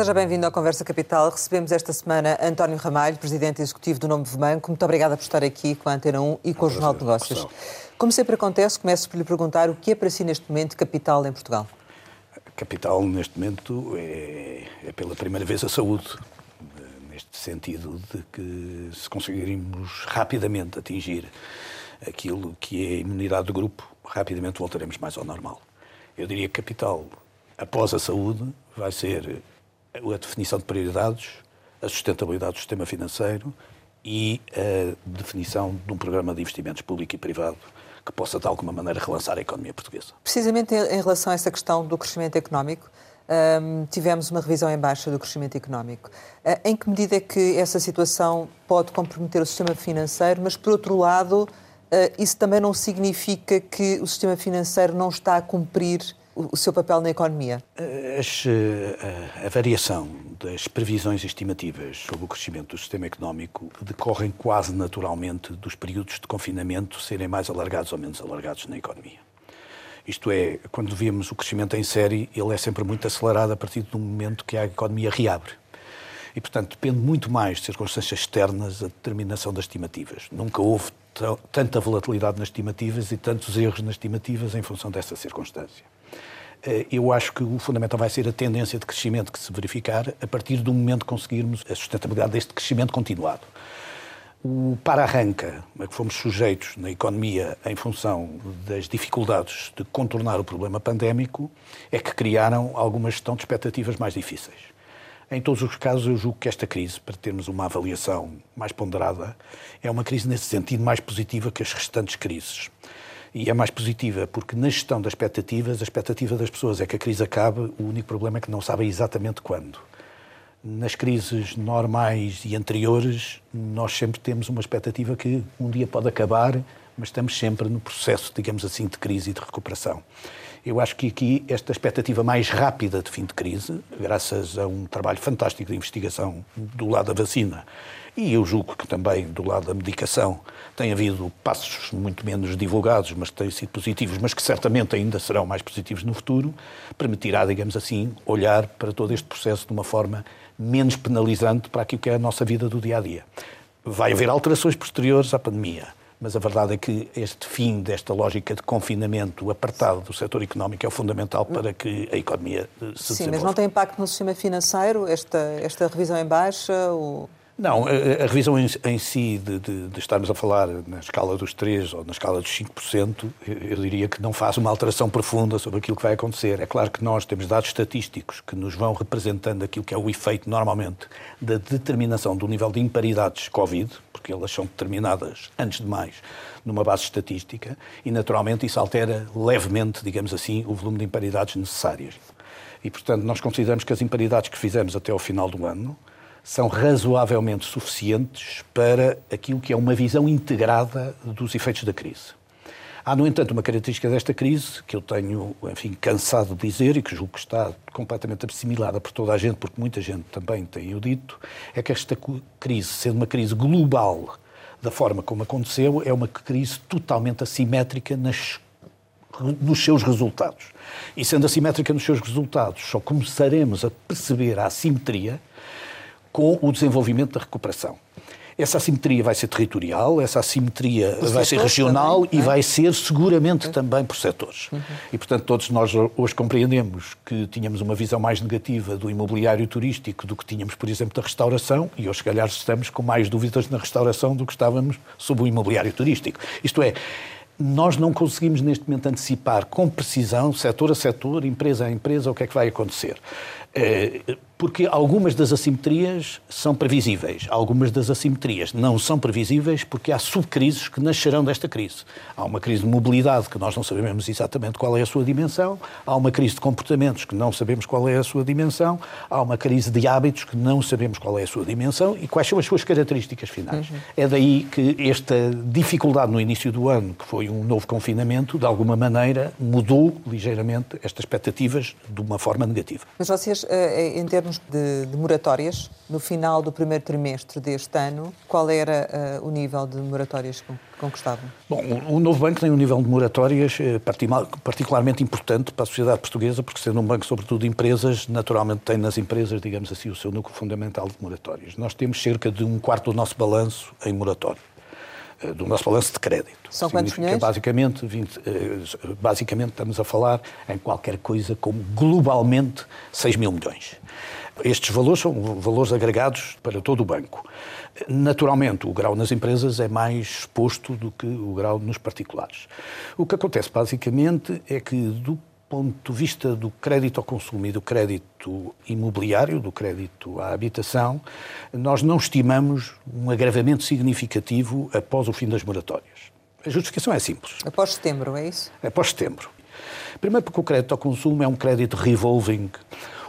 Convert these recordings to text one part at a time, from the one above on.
Seja bem-vindo à Conversa Capital. Recebemos esta semana António Ramalho, Presidente Executivo do Nome Banco. Muito obrigada por estar aqui com a Antena 1 e com o Jornal de Negócios. Como sempre acontece, começo por lhe perguntar o que é para si neste momento capital em Portugal? Capital neste momento é, é pela primeira vez a saúde, neste sentido de que se conseguirmos rapidamente atingir aquilo que é a imunidade do grupo, rapidamente voltaremos mais ao normal. Eu diria que capital, após a saúde, vai ser a definição de prioridades, a sustentabilidade do sistema financeiro e a definição de um programa de investimentos público e privado que possa, de alguma maneira, relançar a economia portuguesa. Precisamente em relação a essa questão do crescimento económico, um, tivemos uma revisão em baixa do crescimento económico. Uh, em que medida é que essa situação pode comprometer o sistema financeiro, mas, por outro lado, uh, isso também não significa que o sistema financeiro não está a cumprir o seu papel na economia? As, a, a, variação das previsões estimativas sobre o crescimento do sistema económico decorrem quase naturalmente dos períodos de confinamento serem mais alargados ou menos alargados na economia. Isto é, quando vemos o crescimento em série, ele é sempre muito acelerado a partir do momento que a economia reabre. E, portanto, depende muito mais de circunstâncias externas a determinação das estimativas. Nunca houve tanta volatilidade nas estimativas e tantos erros nas estimativas em função dessa circunstância. Eh, eu acho que o fundamental vai ser a tendência de crescimento que se verificar a partir do momento que conseguirmos a sustentabilidade deste crescimento continuado. O para-arranca a que fomos sujeitos na economia em função das dificuldades de contornar o problema pandémico é que criaram alguma gestão de expectativas mais difíceis. Em todos os casos, eu julgo que esta crise, para termos uma avaliação mais ponderada, é uma crise nesse sentido mais positiva que as restantes crises. E é mais positiva porque na gestão das expectativas, a expectativa das pessoas é que a crise acabe, o único problema é que não sabem exatamente quando. Nas crises normais e anteriores, nós sempre temos uma expectativa que um dia pode acabar, mas estamos sempre no processo, digamos assim, de crise e de recuperação. Eu acho que aqui esta expectativa mais rápida de fim de crise, graças a um trabalho fantástico de investigação do lado da vacina e eu julgo que também do lado da medicação tem havido passos muito menos divulgados, mas que têm sido positivos, mas que certamente ainda serão mais positivos no futuro, permitirá, digamos assim, olhar para todo este processo de uma forma menos penalizante para aquilo que é a nossa vida do dia a dia. Vai haver alterações posteriores à pandemia mas a verdade é que este fim desta lógica de confinamento apertado do setor económico é o fundamental para que a economia eh, se Sim, desenvolva. Sim, mas não tem impacto no sistema financeiro esta, esta revisão em baixa? Ou... Não, a, a revisão em, em si de, de, de, estarmos a falar na escala dos 3% ou na escala dos 5%, eu diria que não faz uma alteração profunda sobre aquilo que vai acontecer. É claro que nós temos dados estatísticos que nos vão representando aquilo que é o efeito, normalmente, da determinação do nível de imparidades Covid, porque elas são determinadas, antes de mais, numa base estatística, e naturalmente isso altera levemente, digamos assim, o volume de imparidades necessárias. E, portanto, nós consideramos que as imparidades que fizemos até ao final do ano são razoavelmente suficientes para aquilo que é uma visão integrada dos efeitos da crise. Há, no entanto, uma característica desta crise que eu tenho, enfim, cansado de dizer e que julgo que está completamente assimilada por toda a gente, porque muita gente também tem o dito, é que esta crise, sendo uma crise global da forma como aconteceu, é uma crise totalmente assimétrica nas, nos seus resultados. E sendo assimétrica nos seus resultados, só começaremos a perceber a assimetria com o desenvolvimento da recuperação. Essa assimetria vai ser territorial, essa assimetria vai ser regional também, e é? vai ser seguramente é. também por setores. Uhum. E, portanto, todos nós hoje compreendemos que tínhamos uma visão mais negativa do imobiliário turístico do que tínhamos, por exemplo, da restauração, e hoje, se calhar, estamos com mais dúvidas na restauração do que estávamos sobre o imobiliário turístico. Isto é, nós não conseguimos neste momento antecipar com precisão, setor a setor, empresa a empresa, o que é que vai acontecer. É, porque algumas das assimetrias são previsíveis, algumas das assimetrias não são previsíveis porque há subcrises que nascerão desta crise. Há uma crise de mobilidade que nós não sabemos exatamente qual é a sua dimensão, há uma crise de comportamentos que não sabemos qual é a sua dimensão, há uma crise de hábitos que não sabemos qual é a sua dimensão e quais são as suas características finais. Uhum. É daí que esta dificuldade no início do ano, que foi um novo confinamento, de alguma maneira mudou ligeiramente estas expectativas de uma forma negativa. Mas vocês, eh, em termos de, de, moratórias, no final do primeiro trimestre deste ano, qual era uh, o nível de moratórias que conquistavam? Bom, o, novo banco tem um nível de moratórias particularmente importante para a sociedade portuguesa, porque sendo um banco sobretudo de empresas, naturalmente tem nas empresas, digamos assim, o seu núcleo fundamental de moratórias. Nós temos cerca de um quarto do nosso balanço em moratório do nosso balanço de crédito. São quantos milhões? Basicamente, 20, basicamente estamos a falar em qualquer coisa como globalmente 6 mil milhões. Estes valores são valores agregados para todo o banco. Naturalmente, o grau nas empresas é mais exposto do que o grau nos particulares. O que acontece, basicamente, é que, do ponto de vista do crédito ao consumo e do crédito imobiliário, do crédito à habitação, nós não estimamos um agravamento significativo após o fim das moratórias. A justificação é simples. Após setembro, é isso? Após setembro. Primeiro porque o crédito ao consumo é um crédito revolving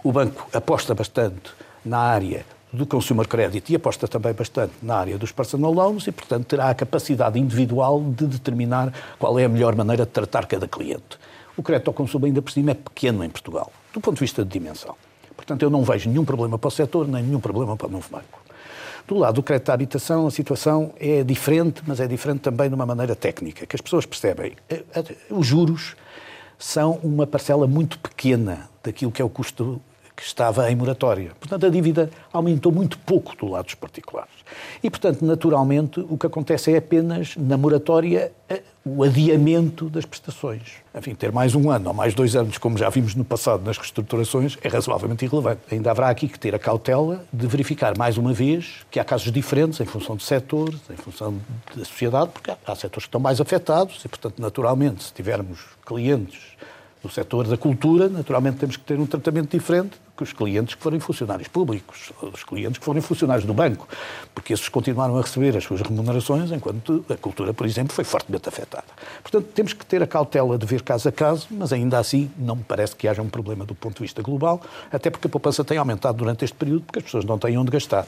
o banco aposta bastante na área do consumer credit e aposta também bastante na área dos personal loans e, portanto, terá a capacidade individual de determinar qual é a melhor maneira de tratar cada cliente. O crédito ao consumo, ainda por cima, é pequeno em Portugal, do ponto de vista de dimensão. Portanto, eu não vejo nenhum problema para o setor, nem nenhum problema para o novo banco. Do lado do crédito à habitação, a situação é diferente, mas é diferente também de uma maneira técnica, que as pessoas percebem. Eh, eh, os juros são uma parcela muito pequena daquilo que é o custo que estava em moratória. Portanto, a dívida aumentou muito pouco do lado dos particulares. E, portanto, naturalmente, o que acontece é apenas, na moratória, o adiamento das prestações. Enfim, ter mais um ano ou mais dois anos, como já vimos no passado nas reestruturações, é razoavelmente irrelevante. Ainda haverá aqui que ter a cautela de verificar mais uma vez que há casos diferentes em função de setores, em função da sociedade, porque há setores que estão mais afetados e, portanto, naturalmente, se tivermos clientes do setor da cultura, naturalmente temos que ter um tratamento diferente que os clientes que forem funcionários públicos, os clientes que forem funcionários do banco, porque esses continuaram a receber as suas remunerações, enquanto a cultura, por exemplo, foi fortemente afetada. Portanto, temos que ter a cautela de ver caso a caso, mas ainda assim não me parece que haja um problema do ponto de vista global, até porque a poupança tem aumentado durante este período, porque as pessoas não têm onde gastar.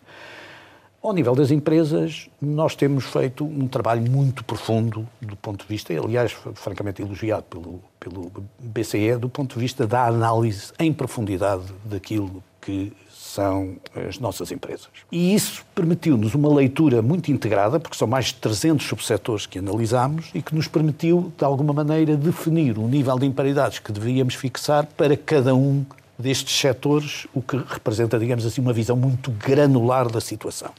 Ao nível das empresas, nós temos feito um trabalho muito profundo do ponto de vista, aliás, francamente elogiado pelo, pelo BCE, do ponto de vista da análise em profundidade daquilo que são as nossas empresas. E isso permitiu-nos uma leitura muito integrada, porque são mais de 300 subsetores que analisámos e que nos permitiu, de alguma maneira, definir o nível de imparidades que deveríamos fixar para cada um destes setores, o que representa, digamos assim, uma visão muito granular da situação.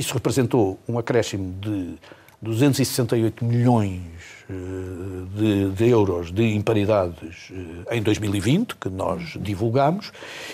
Isso representou um acréscimo de 268 milhões eh, de, de, euros de imparidades eh, em 2020, que nós divulgamos,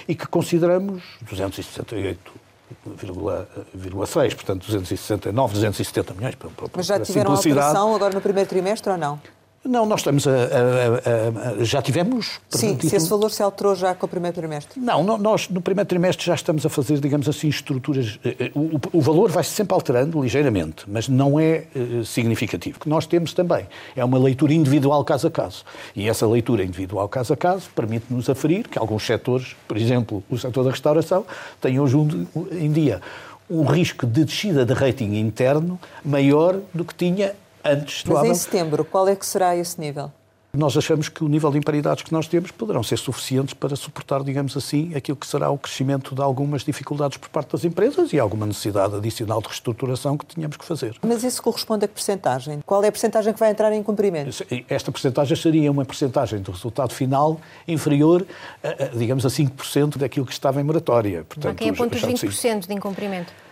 e que consideramos 268,6, portanto 269, 270 milhões. Para, para, Mas já tiveram alteração agora no primeiro trimestre ou não? Não, nós estamos a, a, a, já tivemos. Sim, se esse valor se alterou já com o primeiro trimestre. Não, nós no primeiro trimestre já estamos a fazer, digamos assim, estruturas. Eh, eh, o, o valor vai -se sempre alterando ligeiramente, mas não é eh, significativo. O que nós temos também é uma leitura individual caso a caso. E essa leitura individual caso a caso permite-nos aferir que alguns setores, por exemplo, o setor da restauração, têm hoje um, em dia um risco de descida de rating interno maior do que tinha antes Mas em setembro, qual é que será esse nível? Nós achamos que o nível de imparidades que nós temos poderão ser suficientes para suportar, digamos assim, aquilo que será o crescimento de algumas dificuldades por parte das empresas e alguma necessidade adicional de reestruturação que tínhamos que fazer. Mas isso corresponde a que percentagem? Qual é a percentagem que vai entrar em cumprimento? Esta percentagem seria uma percentagem do resultado final inferior, a, a, digamos a 5% daquilo que estava em moratória. Portanto, é ponto dos 20% de incumprimento.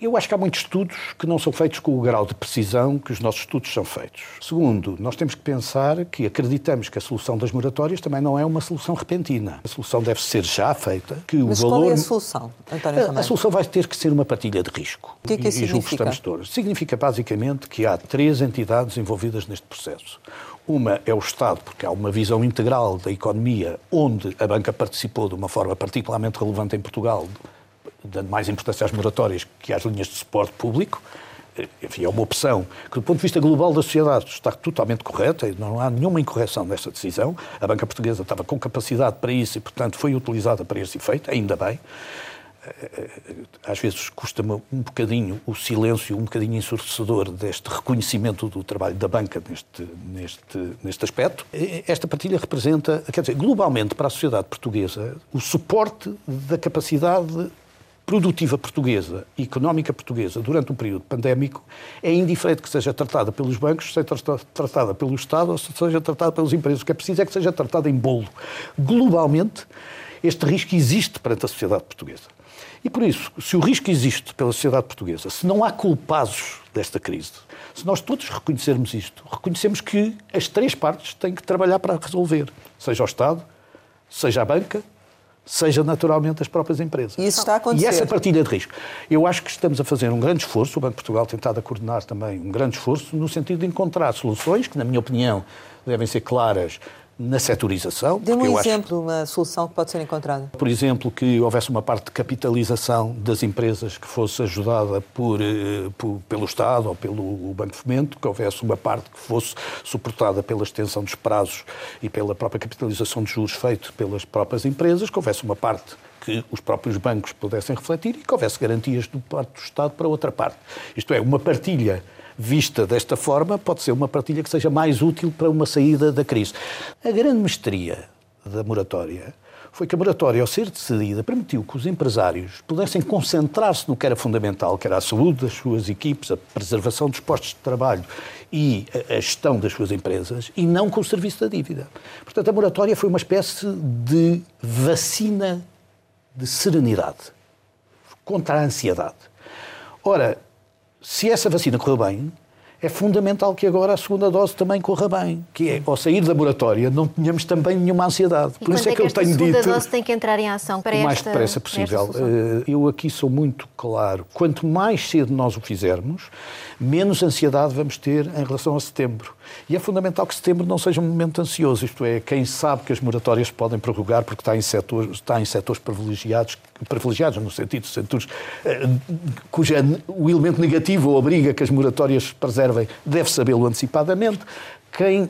Eu acho que há muitos estudos que não são feitos com o grau de precisão que os nossos estudos são feitos. Segundo, nós temos que pensar que acreditamos que a solução das moratórias também não é uma solução repentina. A solução deve ser já feita, que Mas o valor... qual é a solução, António a, a, solução vai ter que ser uma partilha de risco. O que é que isso e, significa? E todos. Significa basicamente que há três entidades envolvidas neste processo. Uma é o Estado, porque há uma visão integral da economia, onde a banca participou de uma forma particularmente relevante em Portugal, dando mais importância às moratórias que às linhas de suporte público. Enfim, é uma opção que, do ponto de vista global da sociedade, está totalmente correta não há nenhuma incorreção nessa decisão. A banca portuguesa estava com capacidade para isso e, portanto, foi utilizada para esse efeito, ainda bem. às vezes custa-me um bocadinho o silêncio, um bocadinho ensurdecedor deste reconhecimento do trabalho da banca neste, neste, neste aspecto. Esta partilha representa, quer dizer, globalmente para a sociedade portuguesa, o suporte da capacidade produtiva portuguesa, económica portuguesa, durante um período pandémico, é indiferente que seja tratada pelos bancos, seja tratada pelo Estado ou seja tratada pelas empresas. O que é preciso é que seja tratada em bolo. Globalmente, este risco existe perante a sociedade portuguesa. E por isso, se o risco existe pela sociedade portuguesa, se não há culpados desta crise, se nós todos reconhecermos isto, reconhecemos que as três partes têm que trabalhar para resolver, seja o Estado, seja a banca, seja naturalmente as próprias empresas. E isso está a acontecer. E essa partilha de risco. Eu acho que estamos a fazer um grande esforço, o Banco de Portugal tem estado a coordenar também um grande esforço no sentido de encontrar soluções que, na minha opinião, devem ser claras na setorização. Dê-me um exemplo, acho, uma solução que pode ser encontrada. Por exemplo, que houvesse uma parte de capitalização das empresas que fosse ajudada por, eh, por, pelo Estado ou pelo Banco de Fomento, que houvesse uma parte que fosse suportada pela extensão dos prazos e pela própria capitalização de juros feito pelas próprias empresas, que houvesse uma parte que os próprios bancos pudessem refletir e que houvesse garantias do parte do Estado para outra parte. Isto é, uma partilha vista desta forma, pode ser uma partilha que seja mais útil para uma saída da crise. A grande mestria da moratória foi que a moratória, ao ser decidida, permitiu que os empresários pudessem concentrar-se no que era fundamental, que era a saúde das suas equipes, a preservação dos postos de trabalho e a gestão das suas empresas, e não com o serviço da dívida. Portanto, a moratória foi uma espécie de vacina de serenidade contra a ansiedade. Ora, se essa vacina correr bem, é fundamental que agora a segunda dose também corra bem, que é, ao sair da moratória, não tenhamos também nenhuma ansiedade. E Por isso é, é que, que eu tenho dito... a segunda dose tem que entrar em ação para o mais esta, depressa possível. Eh, eu aqui sou muito claro. Quanto mais cedo nós o fizermos, menos ansiedade vamos ter em relação a setembro. E é fundamental que setembro não seja um momento ansioso, isto é, quem sabe que as moratórias podem prorrogar porque está em setores, está em setores privilegiados, privilegiados no sentido de setores eh, cuja o elemento negativo obriga que as moratórias preservem, deve sabê-lo antecipadamente quem eh,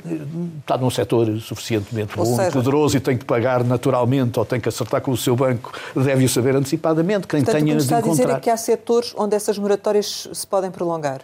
está num setor suficientemente bom, seja, poderoso e tem que pagar naturalmente ou tem que acertar com o seu banco, deve o saber antecipadamente. Quem Portanto, tenha o que está de encontrar... a dizer é que há setores onde essas moratórias se podem prolongar.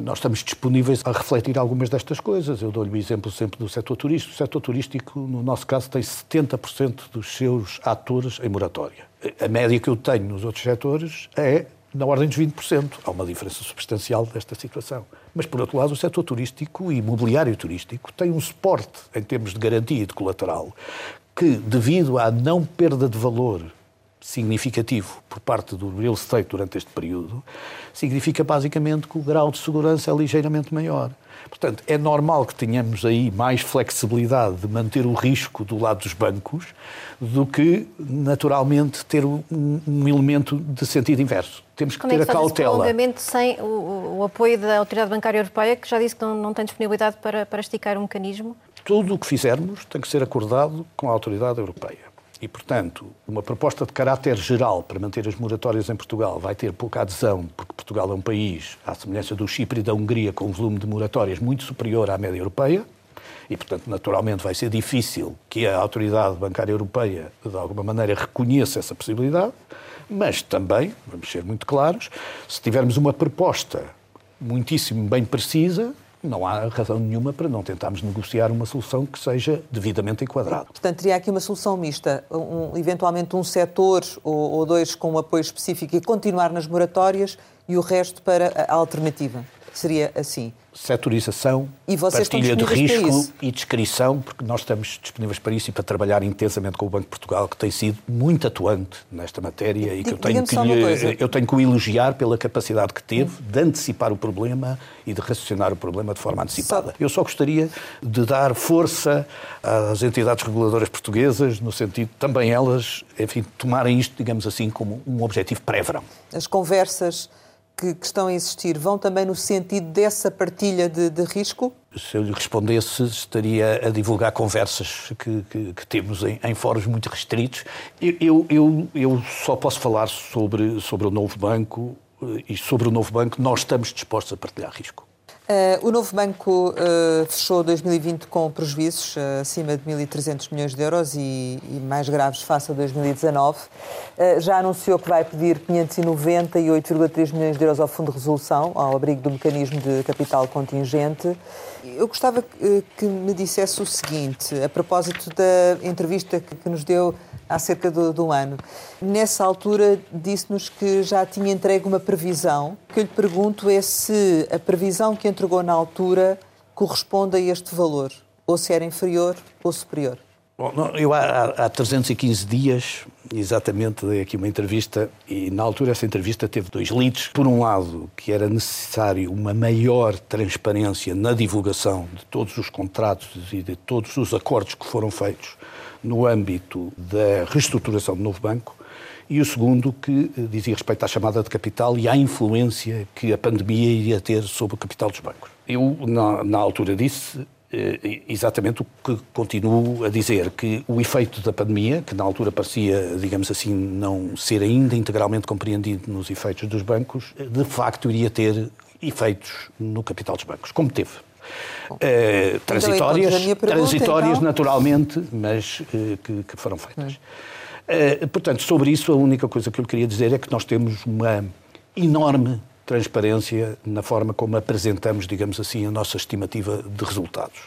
Nós estamos disponíveis a refletir algumas destas coisas. Eu dou-lhe o exemplo sempre do setor turístico. O setor turístico, no nosso caso, tem 70% dos seus atores em moratória. A média que eu tenho nos outros setores é na ordem dos 20%. Há uma diferença substancial desta situação. Mas, por outro lado, o setor turístico e imobiliário turístico tem um suporte em termos de garantia e de colateral que, devido à não perda de valor significativo por parte do real estate durante este período, significa basicamente que o grau de segurança é ligeiramente maior. Portanto, é normal que tenhamos aí mais flexibilidade de manter o risco do lado dos bancos do que, naturalmente, ter um, um elemento de sentido inverso. Temos que Como ter é que a cautela. prolongamento sem o, o, apoio da Autoridade Bancária Europeia, que já disse que não, não tem disponibilidade para, para esticar o um mecanismo? Tudo o que fizermos tem que ser acordado com a Autoridade Europeia. E, portanto, uma proposta de caráter geral para manter as moratórias em Portugal vai ter pouca adesão, porque Portugal é um país, à semelhança do Chipre e da Hungria, com um volume de moratórias muito superior à média europeia. E, portanto, naturalmente vai ser difícil que a autoridade bancária europeia, de alguma maneira, reconheça essa possibilidade. Mas também, vamos ser muito claros, se tivermos uma proposta muitíssimo bem precisa, não há razão nenhuma para não tentarmos negociar uma solução que seja devidamente enquadrada. Portanto, teria aqui uma solução mista, um, eventualmente um setor ou, ou, dois com um apoio específico e continuar nas moratórias e o resto para a alternativa. Seria assim setorização, partilha de risco e descrição, porque nós estamos disponíveis para isso e para trabalhar intensamente com o Banco de Portugal, que tem sido muito atuante nesta matéria e, que eu tenho que, lhe, eu tenho que o elogiar pela capacidade que teve de antecipar o problema e de raciocinar o problema de forma antecipada. Eu só gostaria de dar força às entidades reguladoras portuguesas, no sentido também elas, enfim, tomarem isto, digamos assim, como um objetivo pré-verão. As conversas que, que, estão a existir vão também no sentido dessa partilha de, de risco? Se eu lhe respondesse, estaria a divulgar conversas que, que, que temos em, em, fóruns muito restritos. Eu, eu, eu só posso falar sobre, sobre o novo banco eh, e sobre o novo banco nós estamos dispostos a partilhar risco. Uh, o novo banco uh, fechou 2020 com prejuízos uh, acima de 1.300 milhões de euros e, e, mais graves face a 2019. já anunciou que vai pedir 598,3 milhões de euros ao Fundo de Resolução, ao abrigo do mecanismo de capital contingente. Eu gostava que me dissesse o seguinte, a propósito da entrevista que nos deu há cerca de, de um ano. Nessa altura disse-nos que já tinha entregue uma previsão. O que eu lhe pergunto é se a previsão que entregou na altura corresponde a este valor, ou se era inferior ou superior. Bom, eu há, há 315 dias, exatamente, dei aqui uma entrevista e, na altura, essa entrevista teve dois leads. Por um lado, que era necessário uma maior transparência na divulgação de todos os contratos e de todos os acordos que foram feitos no âmbito da reestruturação do novo banco, e o segundo que eh, dizia respeito à chamada de capital e à influência que a pandemia iria ter sobre o capital dos bancos. Eu, na, na altura, disse exatamente o que continuo a dizer, que o efeito da pandemia, que na altura parecia, digamos assim, não ser ainda integralmente compreendido nos efeitos dos bancos, de facto iria ter efeitos no capital dos bancos, como teve. Uh, transitórias, pergunta, transitórias então... naturalmente, mas uh, que, que, foram feitas. Uh, portanto, sobre isso, a única coisa que eu queria dizer é que nós temos uma enorme transparência na forma como apresentamos, digamos assim, a nossa estimativa de resultados.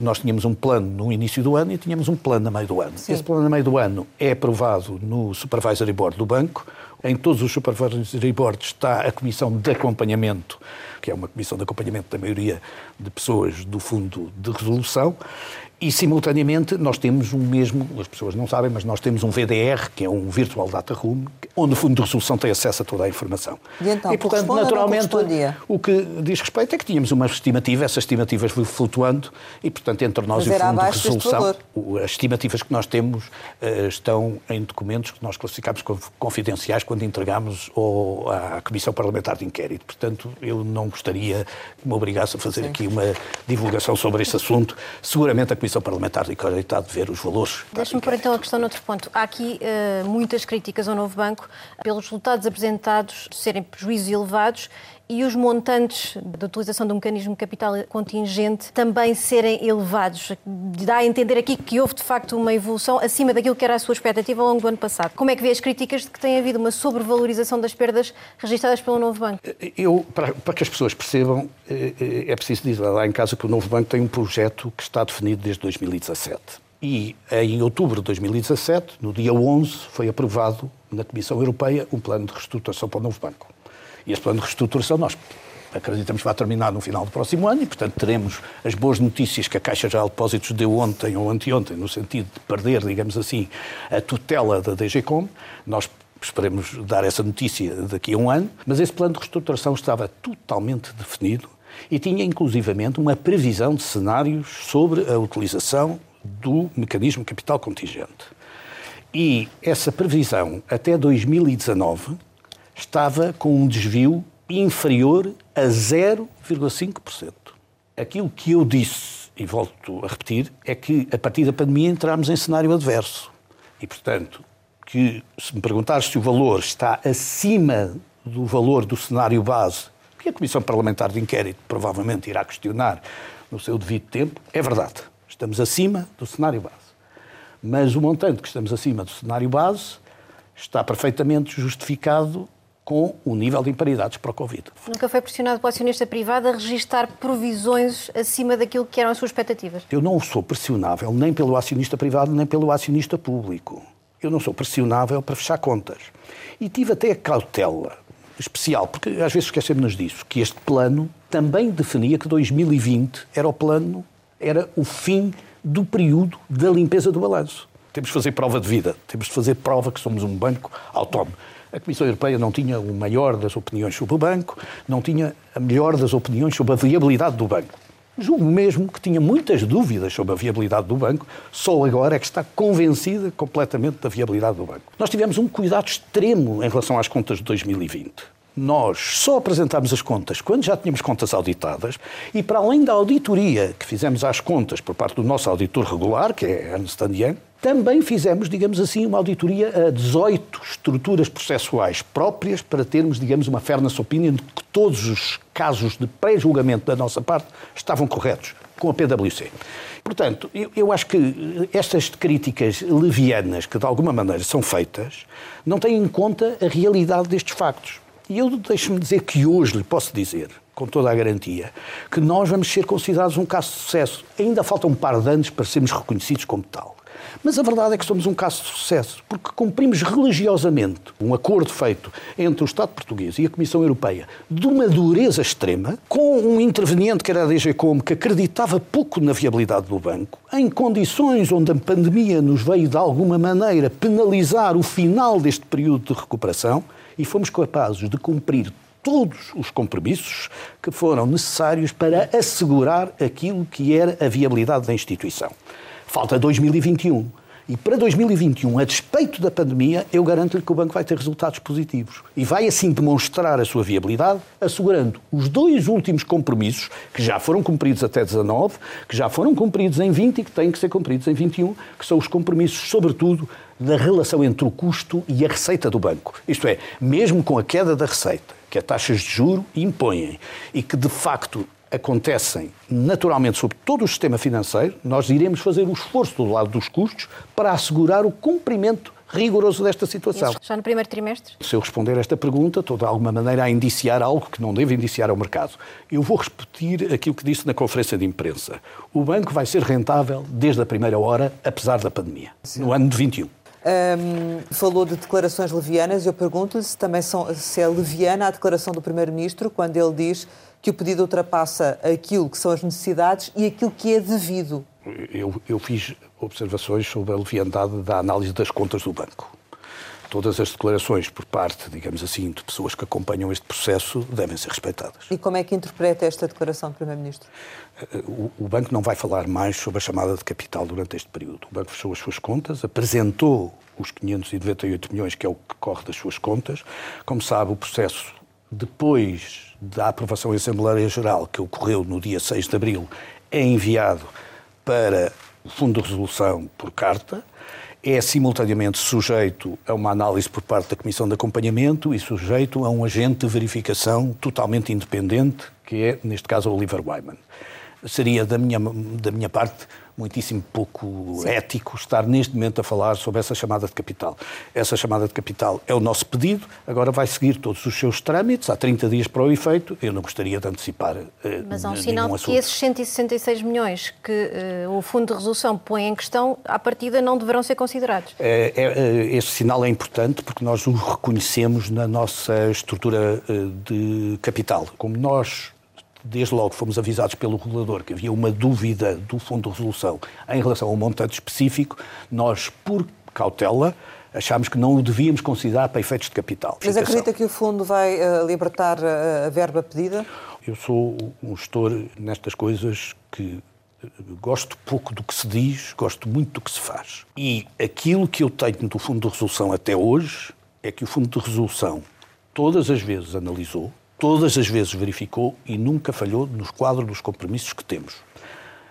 Nós tínhamos um plano no início do ano e tínhamos um plano a meio do ano. Sim. Esse plano a meio do ano é aprovado no Supervisory Board do banco. Em todos os Supervisory Boards está a Comissão de Acompanhamento que é uma comissão de acompanhamento da maioria de pessoas do Fundo de Resolução, e, simultaneamente, nós temos um mesmo, as pessoas não sabem, mas nós temos um VDR, que é um Virtual Data Room, onde o Fundo de Resolução tem acesso a toda a informação. E, então, e portanto, naturalmente, o que diz respeito é que tínhamos uma estimativa, essas estimativas flutuando, e, portanto, entre nós mas e o Fundo de Resolução, as estimativas que nós temos uh, estão em documentos que nós classificamos como confidenciais quando entregamos ao, à Comissão Parlamentar de Inquérito. Portanto, eu não gostaria que me obrigasse a fazer Sim. aqui uma divulgação sobre esse assunto. Seguramente a Comissão Comissão Parlamentar de Inquérito de ver os valores. Deixe-me pôr então a questão noutro ponto. Há aqui uh, muitas críticas ao novo banco pelos resultados apresentados serem prejuízos elevados e os montantes da utilização do mecanismo capital contingente também serem elevados. Dá a entender aqui que houve de facto uma evolução acima daquilo que era a sua expectativa ao longo do ano passado. Como é que vê as críticas de que tem havido uma sobrevalorização das perdas registradas pelo novo banco? Eu, para, para que as pessoas percebam, eh, eh, é preciso dizer lá em casa que o novo banco tem um projeto que está definido desde 2017. E em outubro de 2017, no dia 11, foi aprovado na Comissão Europeia um plano de reestruturação para o novo banco. E este plano de reestruturação nós acreditamos que vai terminar no final do próximo ano e, portanto, teremos as boas notícias que a Caixa Geral de Depósitos deu ontem ou anteontem, no sentido de perder, digamos assim, a tutela da DGCOM. Nós esperemos dar essa notícia daqui a um ano, mas esse plano de reestruturação estava totalmente definido e tinha, inclusivamente, uma previsão de cenários sobre a utilização do mecanismo capital contingente. E essa previsão, até 2019, estava com um desvio inferior a 0,5%. Aquilo que eu disse, e volto a repetir, é que a partir da pandemia entramos em cenário adverso. E, portanto, que se me perguntar se o valor está acima do valor do cenário base, que a Comissão Parlamentar de Inquérito provavelmente irá questionar no seu devido tempo, é verdade. Estamos acima do cenário base. Mas o montante que estamos acima do cenário base está perfeitamente justificado com o nível de imparidades para o Covid. Nunca foi pressionado pelo acionista privado a registar provisões acima daquilo que eram as suas expectativas? Eu não sou pressionável nem pelo acionista privado nem pelo acionista público. Eu não sou pressionável para fechar contas. E tive até a cautela especial, porque às vezes esquecemos-nos disso, que este plano também definia que 2020 era o plano, era o fim do período da limpeza do balanço. Temos de fazer prova de vida, temos de fazer prova que somos um banco autónomo. A Comissão Europeia não tinha o maior das opiniões sobre o banco, não tinha a melhor das opiniões sobre a viabilidade do banco. Julgo mesmo que tinha muitas dúvidas sobre a viabilidade do banco, só agora é que está convencida completamente da viabilidade do banco. Nós tivemos um cuidado extremo em relação às contas de 2020. Nós só apresentámos as contas quando já tínhamos contas auditadas e, para além da auditoria que fizemos às contas por parte do nosso auditor regular, que é Ernst Young, também fizemos, digamos assim, uma auditoria a 18 estruturas processuais próprias para termos, digamos, uma fairness opinion de que todos os casos de pré-julgamento da nossa parte estavam corretos com a PwC. Portanto, eu, eu, acho que estas críticas levianas que de alguma maneira são feitas não têm em conta a realidade destes factos. E eu deixo-me dizer que hoje lhe posso dizer, com toda a garantia, que nós vamos ser considerados um caso de sucesso. Ainda falta um par de anos para sermos reconhecidos como tal. Mas a verdade é que somos um caso de sucesso, porque cumprimos religiosamente um acordo feito entre o Estado português e a Comissão Europeia de uma dureza extrema, com um interveniente que era a DG Como, que acreditava pouco na viabilidade do banco, em condições onde a pandemia nos veio de alguma maneira penalizar o final deste período de recuperação, e fomos capazes de cumprir todos os compromissos que foram necessários para assegurar aquilo que era a viabilidade da instituição. Falta 2021. E para 2021, a despeito da pandemia, eu garanto-lhe que o banco vai ter resultados positivos. E vai assim demonstrar a sua viabilidade, assegurando os dois últimos compromissos, que já foram cumpridos até 19, que já foram cumpridos em 20 e que têm que ser cumpridos em 21, que são os compromissos, sobretudo, da relação entre o custo e a receita do banco. Isto é, mesmo com a queda da receita, que as taxas de juro impõem e que, de facto, acontecem naturalmente sobre todo o sistema financeiro, nós iremos fazer o esforço do lado dos custos para assegurar o cumprimento rigoroso desta situação. Isso já no primeiro trimestre? Se eu responder esta pergunta, estou de alguma maneira a indiciar algo que não deve indiciar ao mercado. Eu vou repetir aquilo que disse na conferência de imprensa. O banco vai ser rentável desde a primeira hora, apesar da pandemia, Sim. no ano de 21. Um, falou de declarações levianas. Eu pergunto-lhe se também são, se é leviana a declaração do Primeiro-Ministro quando ele diz que o pedido ultrapassa aquilo que são as necessidades e aquilo que é devido. Eu, eu fiz observações sobre a leviandade da análise das contas do banco. Todas as declarações por parte, digamos assim, de pessoas que acompanham este processo devem ser respeitadas. E como é que interpreta esta declaração do Primeiro-Ministro? O, o banco não vai falar mais sobre a chamada de capital durante este período. O banco fechou as suas contas, apresentou os 598 milhões, que é o que corre das suas contas. Como sabe, o processo, depois da aprovação em Assembleia Geral, que ocorreu no dia 6 de abril, é enviado para o Fundo de Resolução por carta, é simultaneamente sujeito a uma análise por parte da Comissão de Acompanhamento e sujeito a um agente de verificação totalmente independente, que é, neste caso, o Oliver Wyman. Seria, da minha, da minha parte, muitíssimo pouco Sim. ético estar neste momento a falar sobre essa chamada de capital. Essa chamada de capital é o nosso pedido, agora vai seguir todos os seus trâmites, há 30 dias para o efeito, eu não gostaria de antecipar eh, Mas há um sinal de que esses 166 milhões que uh, o Fundo de Resolução põe em questão, à partida não deverão ser considerados. É, é, é esse sinal é importante porque nós o reconhecemos na nossa estrutura de capital. Como nós desde logo fomos avisados pelo regulador que havia uma dúvida do Fundo de Resolução em relação a um montante específico, nós, por cautela, achámos que não o devíamos considerar para efeitos de capital. Mas acredita que o Fundo vai uh, libertar uh, a verba pedida? Eu sou um gestor nestas coisas que eh, gosto pouco do que se diz, gosto muito do que se faz. E aquilo que eu tenho do Fundo de Resolução até hoje é que o Fundo de Resolução todas as vezes analisou, todas as vezes verificou e nunca falhou nos quadros dos compromissos que temos.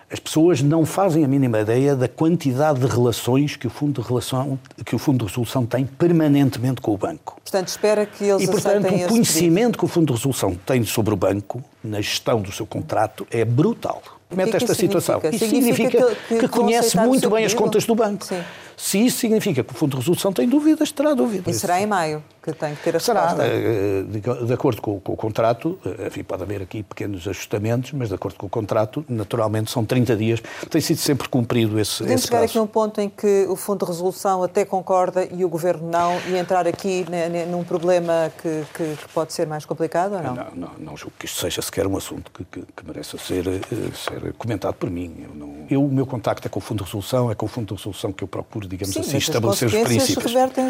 As pessoas não fazem a mínima ideia da quantidade de relações que o Fundo de, relação, que o fundo de Resolução tem permanentemente com o banco. Portanto, espera que eles E, portanto, o conhecimento que o Fundo de Resolução tem sobre o banco, na gestão do seu contrato, é brutal. Que é que esta situação. Significa? Isso significa, significa que, que, que conhece muito bem as contas do banco. Sim. Se isso significa que o Fundo de Resolução tem dúvidas, terá dúvidas. E será em maio que tem que ter a Será, eh, de acordo com, com, o contrato, eh, enfim, pode haver aqui pequenos ajustamentos, mas de acordo com o contrato, naturalmente são 30 dias. Tem sido sempre cumprido esse Podemos esse chegar aqui num ponto em que o Fundo de Resolução até concorda e o Governo não, e entrar aqui num problema que, que, que pode ser mais complicado ou não? Não, não, não julgo que isto seja sequer um assunto que, que, que mereça ser, eh, ser comentado por mim. Eu, não, eu, o meu contacto é com o Fundo de Resolução, é com o Fundo de Resolução que eu procuro digamos Sim, assim, estabelecer os princípios. revertem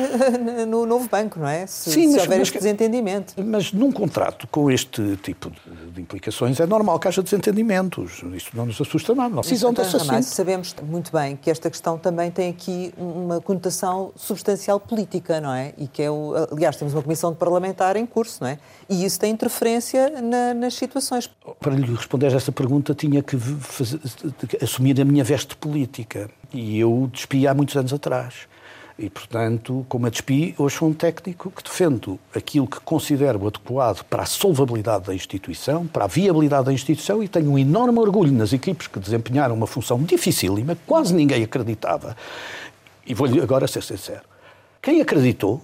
no novo banco, não é? Se, Sim, se mas, houver mas, este desentendimento. Mas num contrato com este tipo de, de, implicações é normal que haja desentendimentos. Isso não nos assusta nada. Não decisão desse assunto. Sabemos muito bem que esta questão também tem aqui uma conotação substancial política, não é? E que é o, aliás, temos uma comissão de parlamentar em curso, não é? E isso tem interferência na, nas situações. Para lhe responder a essa pergunta, tinha que fazer, assumir a minha veste política. E eu despi há muitos anos atrás. E, portanto, como a despi, hoje sou um técnico que defendo aquilo que considero adequado para a solvabilidade da instituição, para a viabilidade da instituição e tenho um enorme orgulho nas equipes que desempenharam uma função dificílima, quase ninguém acreditava. E vou-lhe agora ser sincero. Quem acreditou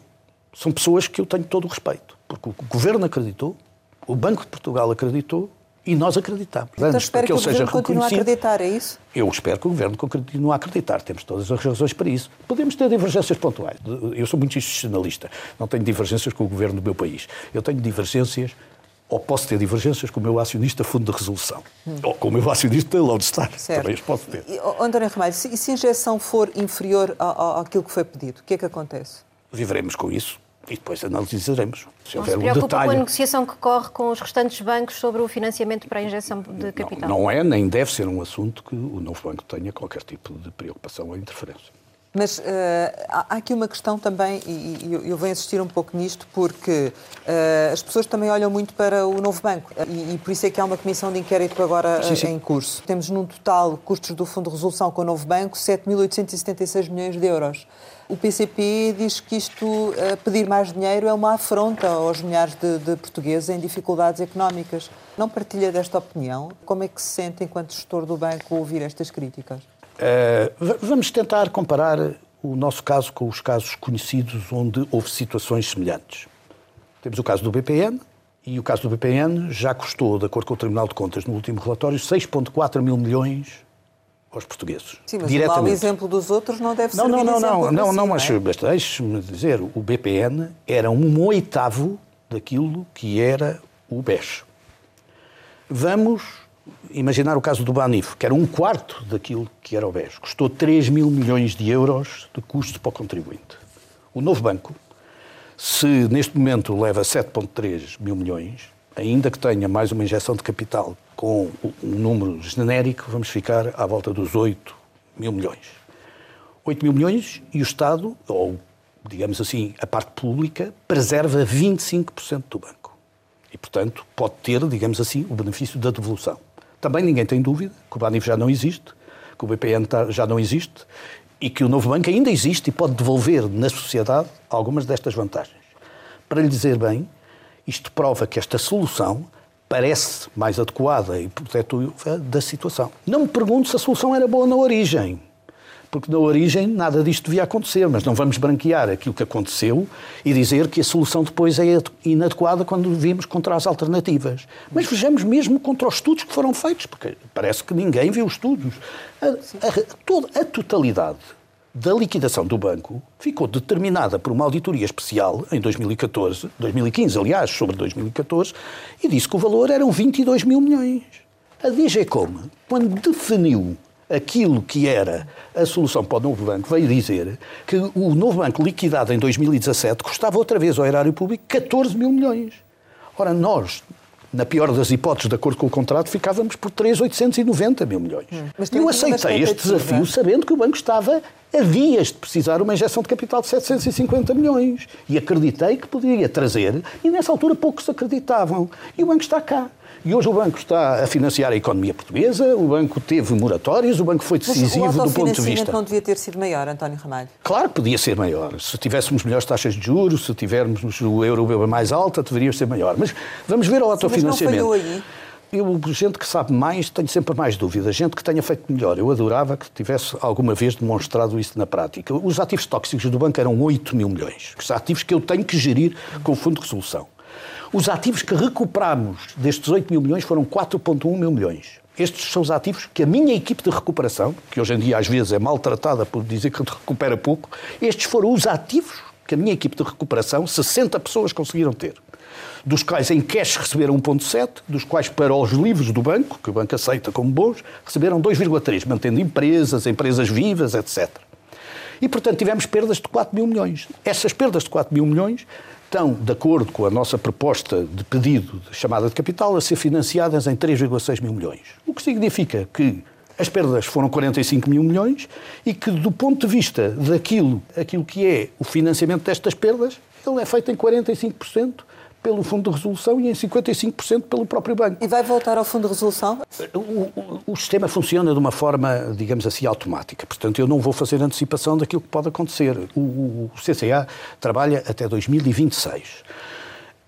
são pessoas que eu tenho todo o respeito, porque o Governo acreditou, o Banco de Portugal acreditou e nós acreditamos. Então Antes, espero que, que o Governo continue a acreditar, é isso? Eu espero que o Governo continue a acreditar. Temos todas as razões para isso. Podemos ter divergências pontuais. Eu sou muito institucionalista. Não tenho divergências com o Governo do meu país. Eu tenho divergências ou posso ter divergências com o meu acionista Fundo de Resolução, hum. ou com o meu acionista Lone Star. Certo. Também as posso ter. E, António Ramalho, se, se a injeção for inferior àquilo que foi pedido, o que é que acontece? Viveremos com isso e depois analisaremos. Se não se preocupa um detalhe... com a negociação que corre com os restantes bancos sobre o financiamento para a injeção de capital? Não, não é, nem deve ser um assunto que o novo banco tenha qualquer tipo de preocupação ou interferência. Mas uh, há aqui uma questão também, e eu, eu venho insistir um pouco nisto, porque uh, as pessoas também olham muito para o novo banco e, e, por isso é que há uma comissão de inquérito agora sim, sim. em curso. Temos num total custos do Fundo de Resolução com o novo banco 7.876 milhões de euros. O PCP diz que isto, uh, pedir mais dinheiro, é uma afronta aos milhares de, de portugueses em dificuldades económicas. Não partilha desta opinião? Como é que se sente, enquanto gestor do banco, ouvir estas críticas? Uh, vamos tentar comparar o nosso caso com os casos conhecidos onde houve situações semelhantes. Temos o caso do BPN, e o caso do BPN já custou, de acordo com o Tribunal de Contas no último relatório, 6,4 mil milhões aos portugueses. Sim, mas diretamente. o mau exemplo dos outros não deve não, ser não, não, não, não, assim, não, mas é? deixe-me dizer, o BPN era um oitavo daquilo que era o BES. Vamos imaginar o caso do Banif, que era um quarto daquilo que era o BES. Custou 3 mil milhões de euros de custo para o contribuinte. O novo banco, se neste momento leva 7,3 mil milhões, ainda que tenha mais uma injeção de capital com um número genérico, vamos ficar à volta dos 8 mil milhões. 8 mil milhões e o Estado, ou digamos assim, a parte pública, preserva 25% do banco. E, portanto, pode ter, digamos assim, o benefício da devolução. Também ninguém tem dúvida que o Banif já não existe, que o BPN tá, já não existe e que o novo banco ainda existe e pode devolver na sociedade algumas destas vantagens. Para lhe dizer bem, isto prova que esta solução parece mais adequada e protetiva da situação. Não me pergunto se a solução era boa na origem porque na origem nada disto devia acontecer, mas não vamos branquear aquilo que aconteceu e dizer que a solução depois é inadequada quando vimos contra as alternativas. Mas vejamos mesmo contra os estudos que foram feitos, porque parece que ninguém viu os estudos. A, a, toda, a totalidade da liquidação do banco ficou determinada por uma auditoria especial em 2014, 2015, aliás, sobre 2014, e disse que o valor eram 22 mil milhões. A DGCOM, quando definiu aquilo que era a solução para o novo banco, veio dizer que o novo banco liquidado em 2017 custava outra vez ao erário público 14 mil milhões. Ora, nós, na pior das hipóteses, de acordo com o contrato, ficávamos por 3,890 mil milhões. Hum, eu aceitei este desafio sabendo que o banco estava a vias de precisar uma injeção de capital de 750 milhões. E acreditei que poderia trazer, e nessa altura poucos acreditavam. E o banco está cá. E hoje o banco está a financiar a economia portuguesa, o banco teve moratórios, o banco foi decisivo do ponto de vista. não devia ter sido maior, António Ramalho? Claro que podia ser maior. Se tivéssemos melhores taxas de juros, se tivéssemos o euro mais alta, deveria ser maior. Mas vamos ver o autofinanciamento. Mas não falhou aí? Eu, gente que sabe mais, tenho sempre mais dúvidas. Gente que tenha feito melhor. Eu adorava que tivesse alguma vez demonstrado isso na prática. Os ativos tóxicos do banco eram 8 mil milhões. Os ativos que eu tenho que gerir com o Fundo de Resolução. Os ativos que recuperamos destes 8 mil milhões foram 4,1 mil milhões. Estes são os ativos que a minha equipe de recuperação, que hoje em dia às vezes é maltratada por dizer que recupera pouco, estes foram os ativos que a minha equipe de recuperação, 60 pessoas conseguiram ter. Dos quais em cash receberam 1,7, dos quais para os livros do banco, que o banco aceita como bons, receberam 2,3, mantendo empresas, empresas vivas, etc. E, portanto, tivemos perdas de 4 mil milhões. Essas perdas de 4 mil milhões estão, de acordo com a nossa proposta de pedido de chamada de capital, a ser financiadas em 3,6 mil milhões. O que significa que as perdas foram 45 mil milhões e que, do ponto de vista daquilo aquilo que é o financiamento destas perdas, ele é feito em 45% pelo Fundo de Resolução e em 55% pelo próprio banco. E vai voltar ao Fundo de Resolução? O, o, o, sistema funciona de uma forma, digamos assim, automática. Portanto, eu não vou fazer antecipação daquilo que pode acontecer. O, o CCA trabalha até 2026.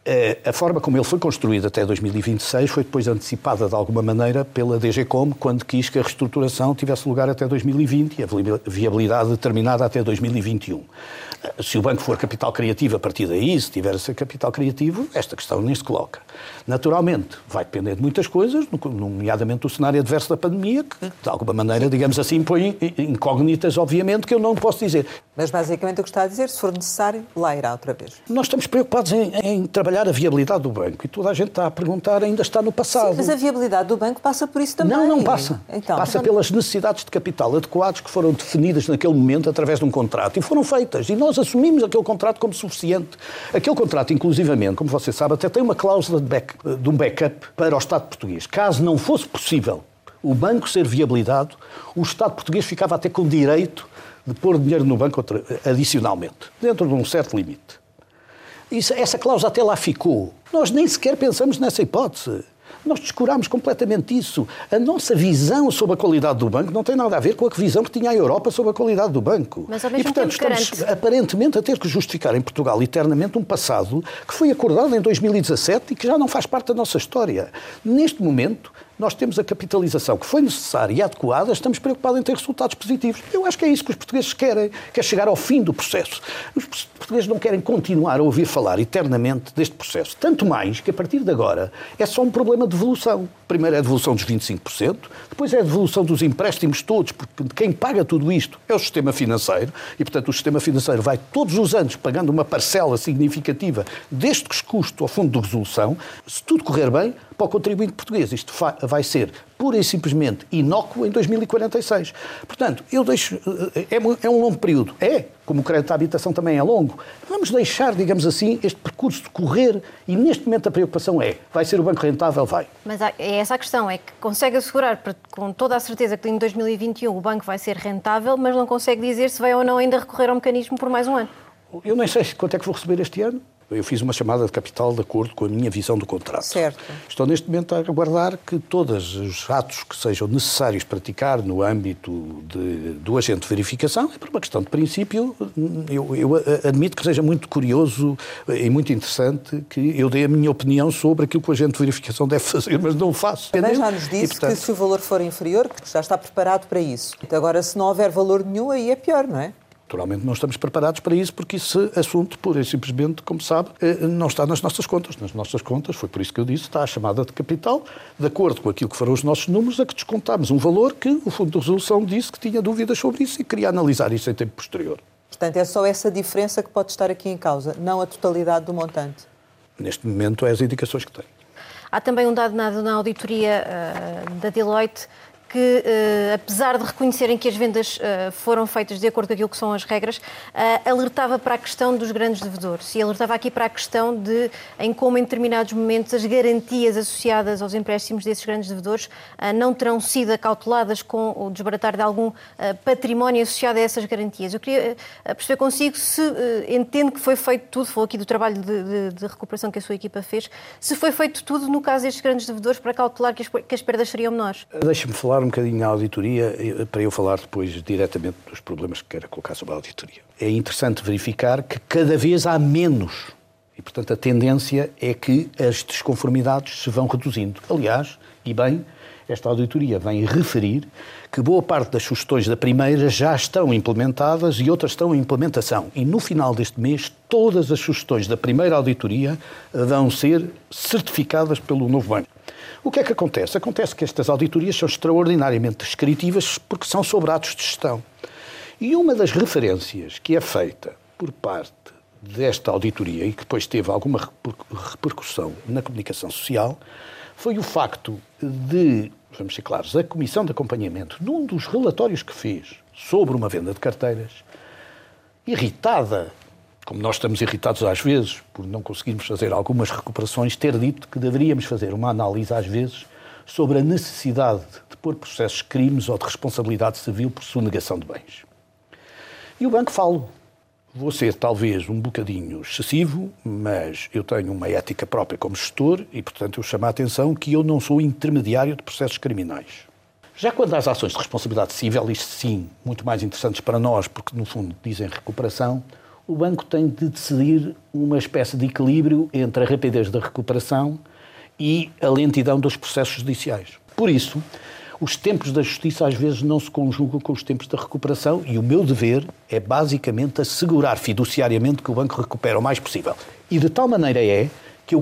Eh, a forma como ele foi construído até 2026 foi depois antecipada de alguma maneira pela DGCOM, quando quis que a reestruturação tivesse lugar até 2020 e a viabilidade determinada até 2021. Se o banco for capital criativo a partir daí, se tiver a ser capital criativo, esta questão nem se coloca. Naturalmente, vai depender de muitas coisas, nomeadamente do cenário adverso da pandemia, que de alguma maneira, digamos assim, põe incógnitas, obviamente, que eu não posso dizer. Mas basicamente o que está a dizer, se for necessário, lá irá outra vez. Nós estamos preocupados em, em trabalhar a viabilidade do banco e toda a gente está a perguntar, ainda está no passado. Sim, mas a viabilidade do banco passa por isso também. Não, não passa. Então, passa pelas necessidades de capital adequadas que foram definidas naquele momento através de um contrato e foram feitas. E nós assumimos aquele contrato como suficiente. Aquele contrato, inclusivamente, como você sabe, até tem uma cláusula de, back, de um backup para o Estado português. Caso não fosse possível o banco ser viabilizado, o Estado português ficava até com direito de pôr dinheiro no banco adicionalmente, dentro de um certo limite. Isso, essa cláusula até lá ficou. Nós nem sequer pensamos nessa hipótese. Nós descurámos completamente isso. A nossa visão sobre a qualidade do banco não tem nada a ver com a visão que tinha a Europa sobre a qualidade do banco. Mas, e, portanto, estamos garante... aparentemente a ter que justificar em Portugal eternamente um passado que foi acordado em 2017 e que já não faz parte da nossa história. Neste momento, nós temos a capitalização que foi necessária e adequada, estamos preocupados em ter resultados positivos. Eu acho que é isso que os portugueses querem, quer chegar ao fim do processo. Os portugueses não querem continuar a ouvir falar eternamente deste processo. Tanto mais que, a partir de agora, é só um problema de devolução. Primeiro é a devolução dos 25%, depois é a devolução dos empréstimos todos, porque quem paga tudo isto é o sistema financeiro, e, portanto, o sistema financeiro vai todos os anos pagando uma parcela significativa deste custo ao fundo de resolução. Se tudo correr bem, para o contribuinte português. Isto vai ser pura e simplesmente inócuo em 2046. Portanto, eu deixo. Eh, é, é um longo período. É, como o crédito à habitação também é longo. Vamos deixar, digamos assim, este percurso de correr e neste momento a preocupação é: vai ser o banco rentável? Vai. Mas é essa a questão, é que consegue assegurar com toda a certeza que em 2021 o banco vai ser rentável, mas não consegue dizer se vai ou não ainda recorrer ao mecanismo por mais um ano. Eu nem sei quanto é que vou receber este ano. Eu fiz uma chamada de capital de acordo com a minha visão do contrato. Certo. Estou neste momento a aguardar que todos os atos que sejam necessários praticar no âmbito de, do agente de verificação, é por uma questão de princípio, eu, eu admito que seja muito curioso e muito interessante que eu dê a minha opinião sobre aquilo que o agente de verificação deve fazer, mas não o faço. Também já nos disse e, portanto... que se o valor for inferior, que já está preparado para isso. Agora, se não houver valor nenhum, aí é pior, não é? Naturalmente não estamos preparados para isso, porque esse assunto, pura e simplesmente, como sabe, eh, não está nas nossas contas. Nas nossas contas, foi por isso que eu disse, está a chamada de capital, de acordo com aquilo que foram os nossos números, a que descontámos um valor que o Fundo de Resolução disse que tinha dúvidas sobre isso e queria analisar isso em tempo posterior. Portanto, é só essa diferença que pode estar aqui em causa, não a totalidade do montante. Neste momento, é as indicações que tem. Há também um dado na, auditoria uh, da Deloitte que, uh, apesar de reconhecerem que as vendas uh, foram feitas de acordo com aquilo que são as regras, uh, alertava para a questão dos grandes devedores e alertava aqui para a questão de em como, em determinados momentos, as garantias associadas aos empréstimos desses grandes devedores não terão sido acauteladas com o desbaratar de algum património associado a essas garantias. Eu queria perceber consigo se entende que foi feito tudo, falou aqui do trabalho de, de, de, recuperação que a sua equipa fez, se foi feito tudo no caso destes grandes devedores para cautelar que as, que as perdas seriam menores. Deixe-me falar um bocadinho na auditoria eh, para eu falar depois diretamente dos problemas que quero colocar sobre a auditoria. É interessante verificar que cada vez há menos e, portanto, a tendência é que as desconformidades se vão reduzindo. Aliás, e bem, esta auditoria vem referir que boa parte das sugestões da primeira já estão implementadas e outras estão em implementação. E no final deste mês, todas as sugestões da primeira auditoria vão ser certificadas pelo novo banco. O que é que acontece? Acontece que estas auditorias são extraordinariamente descritivas porque são sobre atos de gestão. E uma das referências que é feita por parte desta auditoria e que depois teve alguma repercussão na comunicação social foi o facto de, vamos ser claros, a Comissão de Acompanhamento, num dos relatórios que fez sobre uma venda de carteiras, irritada, como nós estamos irritados às vezes por não conseguirmos fazer algumas recuperações, ter dito que deveríamos fazer uma análise às vezes sobre a necessidade de pôr processos de crimes ou de responsabilidade civil por sonegação de bens. E o banco fala. Vou ser talvez um bocadinho excessivo, mas eu tenho uma ética própria como gestor e, portanto, eu chamo a atenção que eu não sou intermediário de processos criminais. Já quando às ações de responsabilidade civil, isto sim, muito mais interessantes para nós, porque no fundo dizem recuperação, o banco tem de decidir uma espécie de equilíbrio entre a rapidez da recuperação e a lentidão dos processos judiciais. Por isso, os tempos da justiça às vezes não se conjugam com os tempos da recuperação e o meu dever é basicamente assegurar fiduciariamente que o banco recupera o mais possível. E de tal maneira é que eu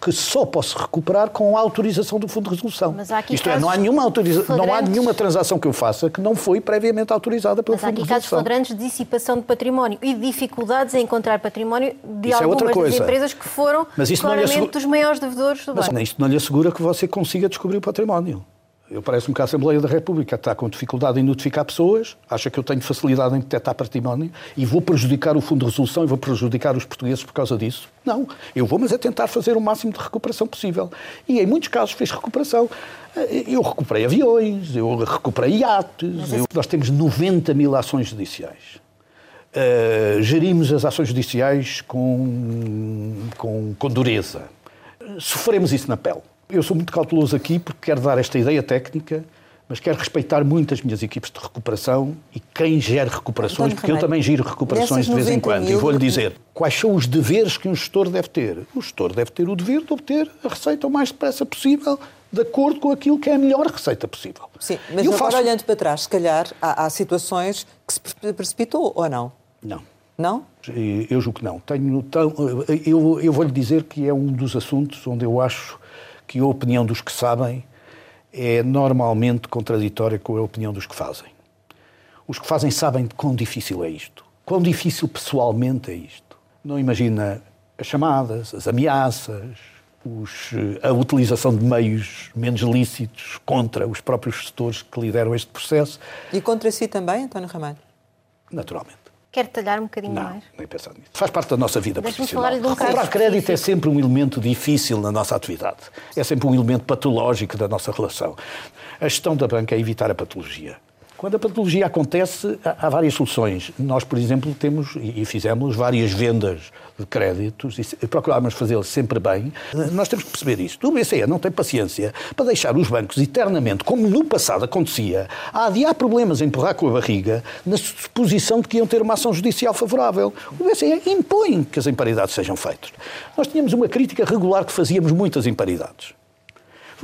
que só posso recuperar com a autorização do Fundo de Resolução. Isto é, não há, nenhuma autoriza... não há nenhuma transação que eu faça que não foi previamente autorizada pelo Mas Fundo de Resolução. Mas há aqui casos flagrantes de dissipação de património e dificuldades em encontrar património de Isso é algumas é das empresas que foram claramente assegura... dos maiores devedores do Mas banco. isto não lhe assegura que você consiga descobrir o património. Eu parece-me que a Assembleia da República está com dificuldade em notificar pessoas, acha que eu tenho facilidade em detectar património e vou prejudicar o Fundo de Resolução e vou prejudicar os portugueses por causa disso. Não. Eu vou, mas é tentar fazer o máximo de recuperação possível. E em muitos casos fez recuperação. Eu recuperei aviões, eu recuperei iates, eu... nós temos 90 mil ações judiciais. Uh, gerimos as ações judiciais com, com, com dureza. Sofremos isso na pele. Eu sou muito cauteloso aqui porque quero dar esta ideia técnica, mas quero respeitar muito as minhas equipes de recuperação e quem gera recuperações, porque eu também giro recuperações de vez em quando. E vou-lhe dizer quais são os deveres que um gestor deve ter. O gestor deve ter o dever de obter a receita o mais depressa possível, de acordo com aquilo que é a melhor receita possível. Sim, mas eu agora faço... olhando para trás, se calhar há, há situações que se precipitou ou não? Não. Não? Eu julgo que não. Tenho, eu, eu vou-lhe dizer que é um dos assuntos onde eu acho que a opinião dos que sabem é normalmente contraditória com a opinião dos que fazem. Os que fazem sabem quão difícil é isto, quão difícil pessoalmente é isto. Não imagina as chamadas, as ameaças, os, a utilização de meios menos lícitos contra os próprios gestores que lideram este processo. E contra si também, António Ramalho? Naturalmente. Quer detalhar um bocadinho não, mais? nem pensar nisso. Faz parte da nossa vida profissional. Um Recuperar crédito é sempre um elemento difícil na nossa atividade. É sempre um elemento patológico da nossa relação. A gestão da banca é evitar a patologia. Quando a patologia acontece, há várias soluções. Nós, por exemplo, temos e fizemos várias vendas de créditos e procurámos fazê-lo sempre bem. Nós temos que perceber isto. O BCE não tem paciência para deixar os bancos eternamente, como no passado acontecia, a adiar problemas, a empurrar com a barriga, na suposição de que iam ter uma ação judicial favorável. O BCE impõe que as imparidades sejam feitas. Nós tínhamos uma crítica regular que fazíamos muitas imparidades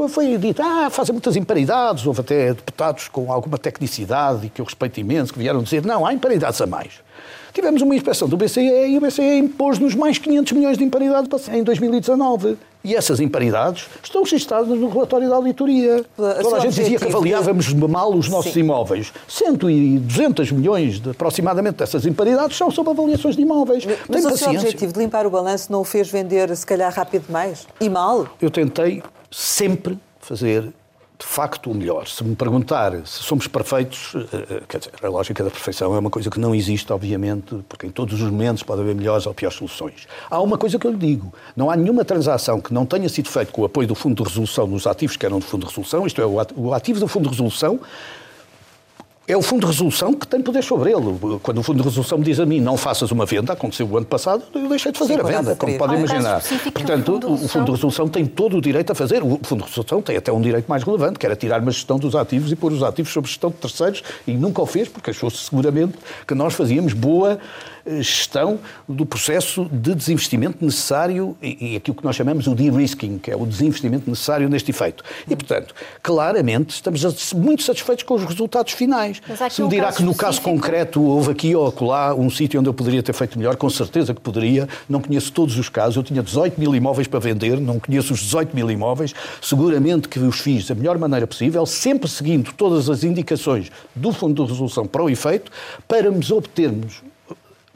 foi dito, ah, fazem muitas imparidades, houve até deputados com alguma tecnicidade e que eu respeito imenso, que vieram dizer, não, há imparidades a mais. Tivemos uma inspeção do BCE e o BCE impôs-nos mais 500 milhões de imparidade em 2019. E essas imparidades estão registradas no relatório da auditoria. Toda a gente dizia que avaliávamos mal os nossos Sim. imóveis. 100 e 200 milhões de, aproximadamente dessas imparidades são sobre avaliações de imóveis. Mas, mas o seu objetivo de limpar o balanço não o fez vender, se calhar, rápido demais? E mal? Eu tentei sempre fazer de facto o melhor. Se me perguntar se somos perfeitos, eh, eh, quer dizer, a lógica da perfeição é uma coisa que não existe, obviamente, porque em todos os momentos pode haver melhores ou piores soluções. Há uma coisa que eu lhe digo: não há nenhuma transação que não tenha sido feita com o apoio do Fundo de Resolução nos ativos que eram do Fundo de Resolução, isto é, o ativo do Fundo de Resolução é o Fundo de Resolução que tem poder sobre ele. Quando o Fundo de Resolução me diz a mim não faças uma venda, aconteceu o ano passado, eu deixei de fazer Sim, a venda, como podem imaginar. Portanto, o Fundo de Resolução tem todo o direito a fazer. O Fundo de Resolução tem até um direito mais relevante, que era tirar uma gestão dos ativos e pôr os ativos sob gestão de terceiros, e nunca o fez, porque achou-se seguramente que nós fazíamos boa gestão do processo de desinvestimento necessário e, e aquilo que nós chamamos o de-risking, que é o desinvestimento necessário neste efeito. E, portanto, claramente estamos muito satisfeitos com os resultados finais. Se me dirá que no caso concreto houve aqui ou acolá um sítio onde eu poderia ter feito melhor, com certeza que poderia. Não conheço todos os casos. Eu tinha 18 mil imóveis para vender, não conheço os 18 mil imóveis. Seguramente que os fiz da melhor maneira possível, sempre seguindo todas as indicações do Fundo de Resolução para o efeito, para nos obtermos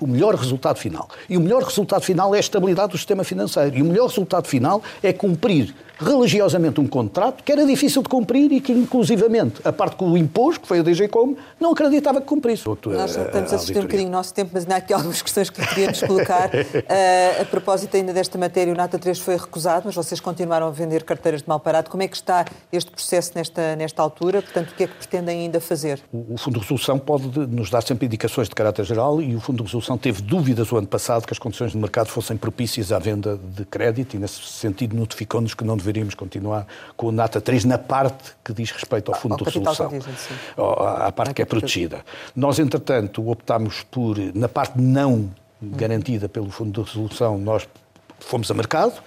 o melhor resultado final. E o melhor resultado final é a estabilidade do sistema financeiro. E o melhor resultado final é cumprir religiosamente um contrato que era difícil de cumprir e que, inclusivamente, a parte que o impôs, que foi a DG Com, não acreditava que cumprisse. Nós estamos a assistir um bocadinho o nosso tempo, mas ainda há aqui algumas questões que queríamos colocar. uh, a propósito ainda desta matéria, o Nata 3 foi recusado, mas vocês continuaram a vender carteiras de mal parado. Como é que está este processo nesta, nesta altura? Portanto, o que é que pretendem ainda fazer? O, o Fundo de Resolução pode nos dar sempre indicações de caráter geral e o Fundo de Resolução teve dúvidas o ano passado que as condições de mercado fossem propícias à venda de crédito e, nesse sentido, notificou-nos que não deveríamos continuar com o Nata 3 na parte que diz respeito ao Fundo ao de Resolução, à parte que é protegida. Nós, entretanto, optámos por, na parte não garantida pelo Fundo de Resolução, nós fomos a mercado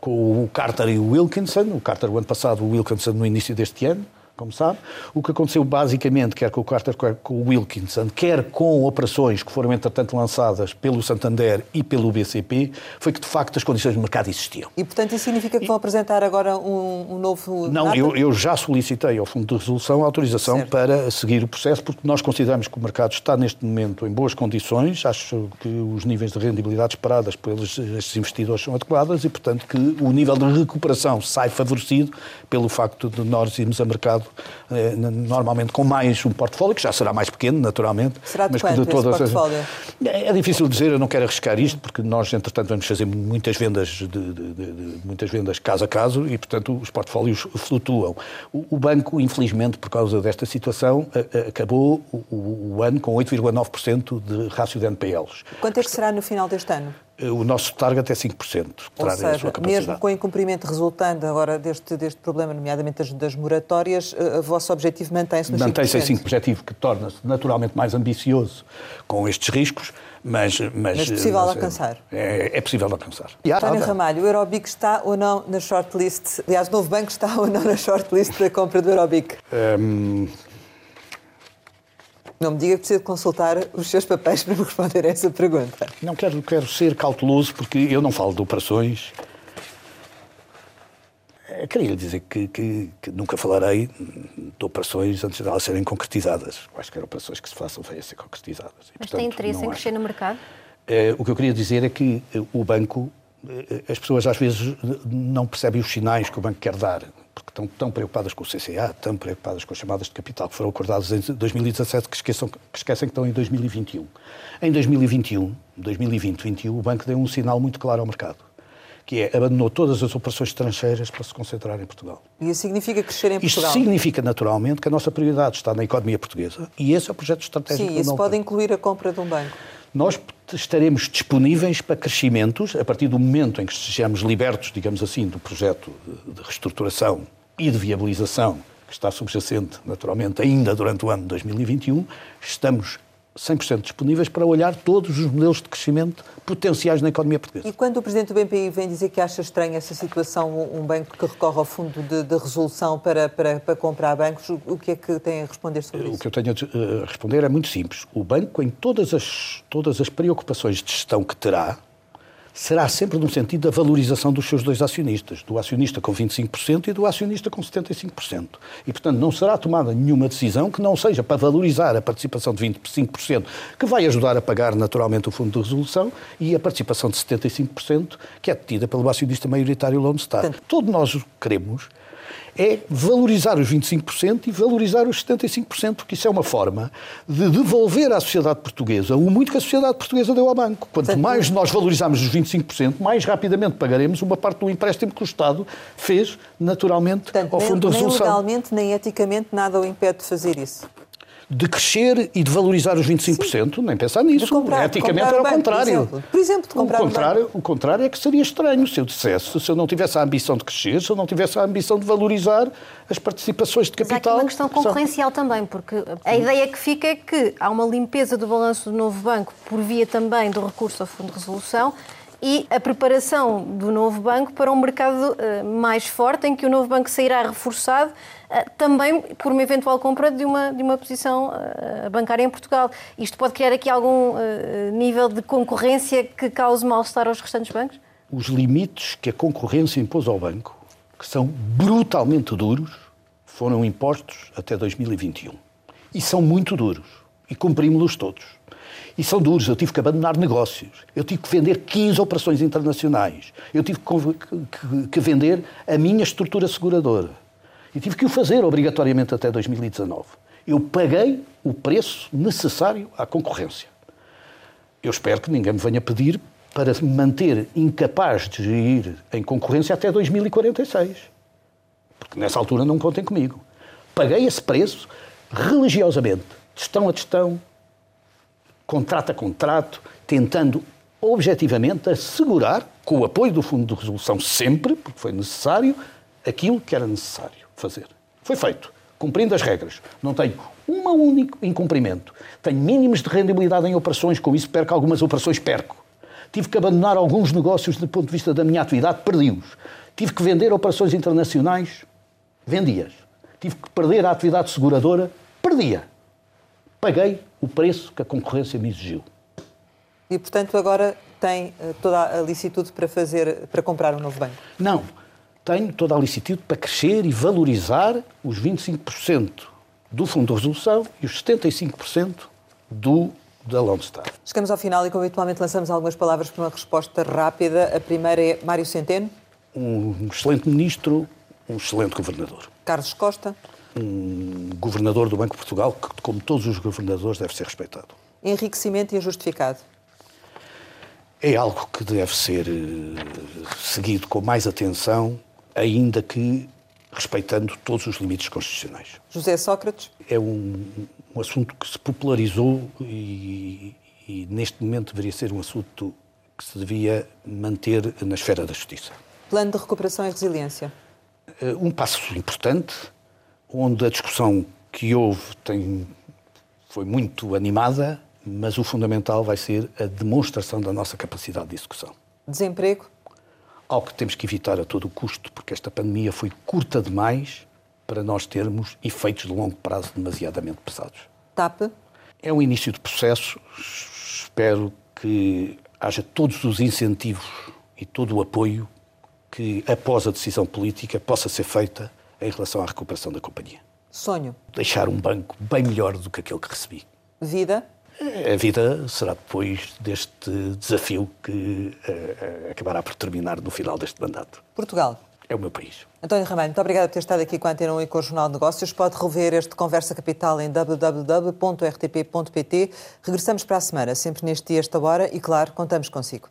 com o Carter e o Wilkinson, o Carter o ano passado, o Wilkinson no início deste ano, como sabe. O que aconteceu basicamente, quer com o Carter, quer com o Wilkinson, quer com operações que foram entretanto lançadas pelo Santander e pelo BCP, foi que de facto as condições de mercado existiam. E portanto isso significa que vão apresentar agora um, um novo. Não, eu, eu, já solicitei ao Fundo de Resolução a autorização certo. para seguir o processo, porque nós consideramos que o mercado está neste momento em boas condições, acho que os níveis de rendibilidade esperadas pelos estes investidores são adequados e, portanto, que o nível de recuperação sai favorecido pelo facto de nós irmos a mercado eh, normalmente com mais um portfólio, que já será mais pequeno, naturalmente. Será de mas quanto de todas portfólio? É, é difícil dizer, eu não quero arriscar isto, porque nós, entretanto, vamos fazer muitas vendas, de, de, de, de muitas vendas caso a caso e, portanto, os portfólios flutuam. O, o banco, infelizmente, por causa desta situação, a, a, acabou o, o, ano com 8,9% de rácio de NPLs. Quanto é que será no final deste ano? O nosso target é 5%. Ou seja, mesmo com o incumprimento resultante agora deste, deste problema, nomeadamente das, das moratórias, eh, o vosso objetivo mantém-se no Mantém-se em 5%. objetivo que torna-se naturalmente mais ambicioso com estes riscos, mas... Mas, mas possível mas, alcançar. É, é, possível alcançar. António Ramalho, o Eurobic está ou não na shortlist? Aliás, o Novo Banco está ou não na shortlist da compra do Eurobic? Um... Não me diga que precisa consultar os seus papéis para me responder a essa pergunta. Não quero, quero ser cauteloso porque eu não falo de operações. Eh, queria dizer que, que, que, nunca falarei de operações antes de elas serem concretizadas. Quaisquer operações que se façam venham a ser concretizadas. E, Mas portanto, tem interesse em crescer no mercado? É, o que eu queria dizer é que o banco, as pessoas às vezes não percebem os sinais que o banco quer dar porque estão tão preocupadas com o CCA, tão preocupadas com as chamadas de capital que foram acordadas em 2017, que, esqueçam, que esquecem que estão em 2021. Em 2021, 2020, 2021, o banco deu um sinal muito claro ao mercado, que é abandonou todas as operações estrangeiras para se concentrar em Portugal. E isso significa crescer em Portugal? Isto significa, naturalmente, que a nossa prioridade está na economia portuguesa e esse é o projeto estratégico Sim, isso pode incluir a compra de um banco nós estaremos disponíveis para crescimentos a partir do momento em que sejamos libertos, digamos assim, do projeto de reestruturação e de viabilização que está subjacente, naturalmente, ainda durante o ano de 2021. Estamos 100% disponíveis para olhar todos os modelos de crescimento potenciais na economia portuguesa. E quando o Presidente do BPI vem dizer que acha estranha essa situação, um banco que recorre ao fundo de, de resolução para, para, para, comprar bancos, o que é que tem a responder sobre isso? O que eu tenho a responder é muito simples. O banco, em todas as, todas as preocupações de gestão que terá, será sempre no sentido da valorização dos seus dois acionistas, do acionista com 25% e do acionista com 75%. E, portanto, não será tomada nenhuma decisão que não seja para valorizar a participação de 25%, que vai ajudar a pagar naturalmente o fundo de resolução, e a participação de 75%, que é detida pelo acionista maioritário Lone Star. Todos nós queremos é valorizar os 25% e valorizar os 75%, porque isso é uma forma de devolver à sociedade portuguesa o muito que a sociedade portuguesa deu ao banco. Quanto mais nós valorizarmos os 25%, mais rapidamente pagaremos uma parte do empréstimo que o Estado fez, naturalmente, Portanto, ao Fundo nem, de Resolução. Nem legalmente, nem eticamente, nada o impede de fazer isso de crescer e de valorizar os 25%, Sim. nem pensar nisso. Comprar, Eticamente era o contrário. Por exemplo, por exemplo de comprar o contrário, o contrário é que seria estranho se eu dissesse, se eu não tivesse a ambição de crescer, se eu não tivesse a ambição de valorizar as participações de capital. Mas aqui uma questão concorrencial também, porque a ideia que fica é que há uma limpeza do balanço do novo banco por via também do recurso ao Fundo de Resolução e a preparação do novo banco para um mercado uh, mais forte, em que o novo banco sairá reforçado também por uma eventual compra de uma, de uma posição uh, bancária em Portugal. Isto pode criar aqui algum nível de concorrência que cause mal-estar aos restantes bancos? Os limites que a concorrência impôs ao banco, que são brutalmente duros, foram impostos até 2021. E são muito duros. E cumprimos-los todos. E são duros. Eu tive que abandonar negócios. Eu tive que vender 15 operações internacionais. Eu tive que, que vender a minha estrutura seguradora. E tive que o fazer obrigatoriamente até 2019. Eu paguei o preço necessário à concorrência. Eu espero que ninguém me venha pedir para me manter incapaz de ir em concorrência até 2046. Porque nessa altura não contem comigo. Paguei esse preço religiosamente, testão a testão, contrato a contrato, tentando objetivamente assegurar, com o apoio do Fundo de Resolução sempre, porque foi necessário, aquilo que era necessário fazer. Foi feito, cumprindo as regras. Não tenho um único incumprimento. Tenho mínimos de rendibilidade em operações, com isso perco algumas operações, perco. Tive que abandonar alguns negócios do ponto de vista da minha atividade, perdi-os. Tive que vender operações internacionais, vendi-as. Tive que perder a atividade seguradora, perdia. Paguei o preço que a concorrência me exigiu. E, portanto, agora tem eh, toda a licitude para, fazer, para comprar um novo banco? Não. Tenho toda a licitude para crescer e valorizar os 25% do Fundo de Resolução e os 75% do da Lone Star. Chegamos ao final e, como habitualmente, lançamos algumas palavras para uma resposta rápida. A primeira é Mário Centeno. Um excelente ministro, um excelente governador. Carlos Costa. Um governador do Banco de Portugal que, como todos os governadores, deve ser respeitado. Enriquecimento injustificado. É algo que deve ser eh, seguido com mais atenção, ainda que respeitando todos os limites constitucionais. José Sócrates? É um, um assunto que se popularizou e, e, neste momento deveria ser um assunto que se devia manter na esfera da justiça. Plano de recuperação e resiliência. Eh, um passo importante, onde a discussão que houve tem, foi muito animada, mas o fundamental vai ser a demonstração da nossa capacidade de execução. Desemprego? Algo que temos que evitar a todo custo, porque esta pandemia foi curta demais para nós termos efeitos de longo prazo demasiadamente pesados. TAP? É um início de processo. Espero que haja todos os incentivos e todo o apoio que, após a decisão política, possa ser feita em relação à recuperação da companhia. Sonho? Deixar um banco bem melhor do que aquele que recebi. Vida? A vida será depois deste desafio que uh, acabará por terminar no final deste mandato. Portugal? É o meu país. António Ramalho, muito obrigado por ter estado aqui com a Antena 1 e com o Jornal de Negócios. Pode rever este Conversa Capital em www.rtp.pt. Regressamos para a semana, sempre neste dia, esta hora, e claro, contamos consigo.